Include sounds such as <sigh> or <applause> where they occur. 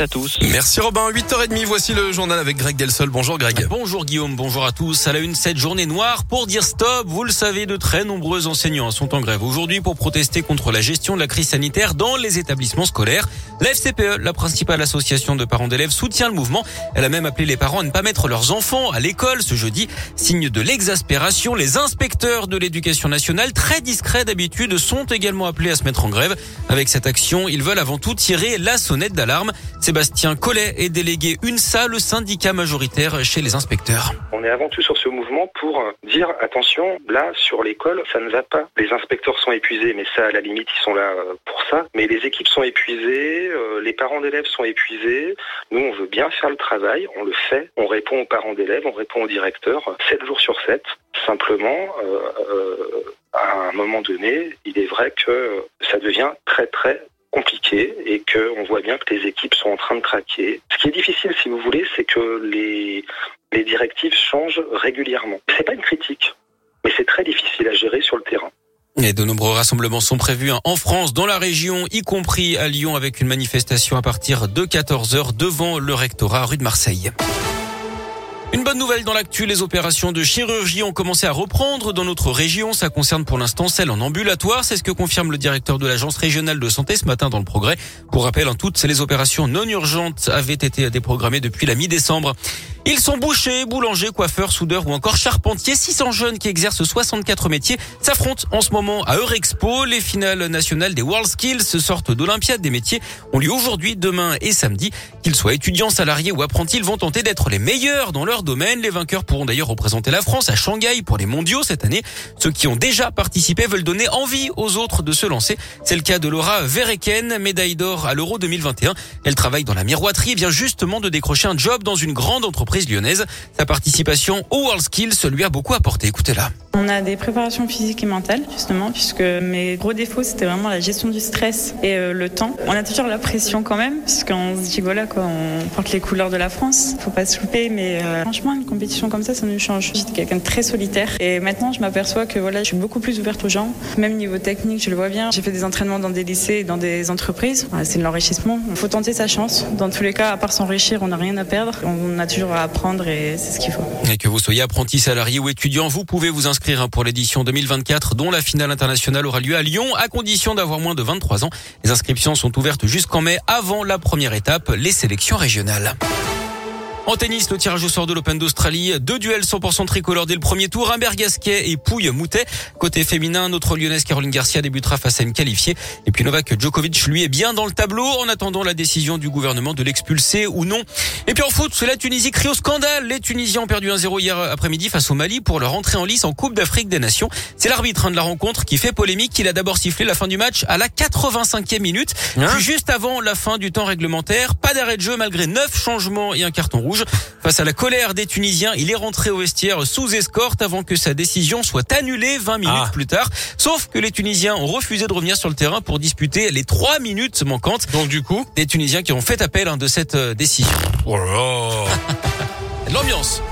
à tous. Merci Robin, 8h30, voici le journal avec Greg Delsol. Bonjour Greg. Bonjour Guillaume, bonjour à tous. À la une, cette journée noire pour dire stop. Vous le savez, de très nombreux enseignants sont en grève aujourd'hui pour protester contre la gestion de la crise sanitaire dans les établissements scolaires. La FCPE, la principale association de parents d'élèves, soutient le mouvement. Elle a même appelé les parents à ne pas mettre leurs enfants à l'école ce jeudi. Signe de l'exaspération, les inspecteurs de l'éducation nationale, très discrets d'habitude, sont également appelés à se mettre en grève. Avec cette action, ils veulent avant tout tirer la sonnette d'alarme. Sébastien Collet est délégué UNSA, le syndicat majoritaire chez les inspecteurs. On est avant tout sur ce mouvement pour dire attention, là sur l'école, ça ne va pas. Les inspecteurs sont épuisés, mais ça à la limite ils sont là euh, pour ça. Mais les équipes sont épuisées, euh, les parents d'élèves sont épuisés. Nous on veut bien faire le travail, on le fait. On répond aux parents d'élèves, on répond aux directeurs, 7 jours sur 7. Simplement, euh, euh, à un moment donné, il est vrai que ça devient très très compliqué et que on voit bien que les équipes sont en train de craquer. Ce qui est difficile, si vous voulez, c'est que les, les directives changent régulièrement. C'est pas une critique, mais c'est très difficile à gérer sur le terrain. Et de nombreux rassemblements sont prévus hein, en France, dans la région, y compris à Lyon, avec une manifestation à partir de 14h devant le rectorat rue de Marseille. Une bonne nouvelle dans l'actu, les opérations de chirurgie ont commencé à reprendre dans notre région. Ça concerne pour l'instant celles en ambulatoire. C'est ce que confirme le directeur de l'agence régionale de santé ce matin dans le progrès. Pour rappel, en toutes les opérations non urgentes avaient été déprogrammées depuis la mi-décembre. Ils sont bouchers, boulangers, coiffeurs, soudeurs ou encore charpentiers. 600 jeunes qui exercent 64 métiers s'affrontent en ce moment à Eurexpo. Les finales nationales des World Skills, sortent d'Olympiade des métiers, ont lieu aujourd'hui, demain et samedi. Qu'ils soient étudiants, salariés ou apprentis, ils vont tenter d'être les meilleurs dans leur domaine. Les vainqueurs pourront d'ailleurs représenter la France à Shanghai pour les mondiaux cette année. Ceux qui ont déjà participé veulent donner envie aux autres de se lancer. C'est le cas de Laura Verreken, médaille d'or à l'Euro 2021. Elle travaille dans la miroiterie et vient justement de décrocher un job dans une grande entreprise lyonnaise. Sa participation au World Skills lui a beaucoup apporté. Écoutez-la. On a des préparations physiques et mentales, justement, puisque mes gros défauts, c'était vraiment la gestion du stress et euh, le temps. On a toujours la pression quand même, puisqu'on se dit, voilà, quoi, on porte les couleurs de la France. Faut pas se louper, mais euh, franchement, une compétition comme ça, ça nous change. J'étais quelqu'un de très solitaire. Et maintenant, je m'aperçois que voilà, je suis beaucoup plus ouverte aux gens. Même niveau technique, je le vois bien. J'ai fait des entraînements dans des lycées et dans des entreprises. C'est de l'enrichissement. Il faut tenter sa chance. Dans tous les cas, à part s'enrichir, on n'a rien à perdre. On a toujours à apprendre et c'est ce qu'il faut. Et que vous soyez apprenti, salarié ou étudiant, vous pouvez vous inscrire pour l'édition 2024 dont la finale internationale aura lieu à Lyon à condition d'avoir moins de 23 ans. Les inscriptions sont ouvertes jusqu'en mai avant la première étape, les sélections régionales. En tennis, le tirage au sort de l'Open d'Australie. Deux duels 100% tricolore dès le premier tour. Humbert Gasquet et Pouille Moutet. Côté féminin, notre lyonnaise Caroline Garcia débutera face à une qualifiée. Et puis Novak Djokovic, lui, est bien dans le tableau en attendant la décision du gouvernement de l'expulser ou non. Et puis en foot, c'est la Tunisie crie au scandale. Les Tunisiens ont perdu 1-0 hier après-midi face au Mali pour leur entrée en lice en Coupe d'Afrique des Nations. C'est l'arbitre hein, de la rencontre qui fait polémique. Il a d'abord sifflé la fin du match à la 85e minute. Hein puis juste avant la fin du temps réglementaire, pas d'arrêt de jeu malgré neuf changements et un carton rouge. Face à la colère des Tunisiens, il est rentré au vestiaire sous escorte avant que sa décision soit annulée 20 minutes Ah. plus tard. Sauf que les Tunisiens ont refusé de revenir sur le terrain pour disputer les 3 minutes manquantes. Donc du coup, Des Tunisiens qui ont fait appel hein, de cette euh, décision. oh. <laughs> L'ambiance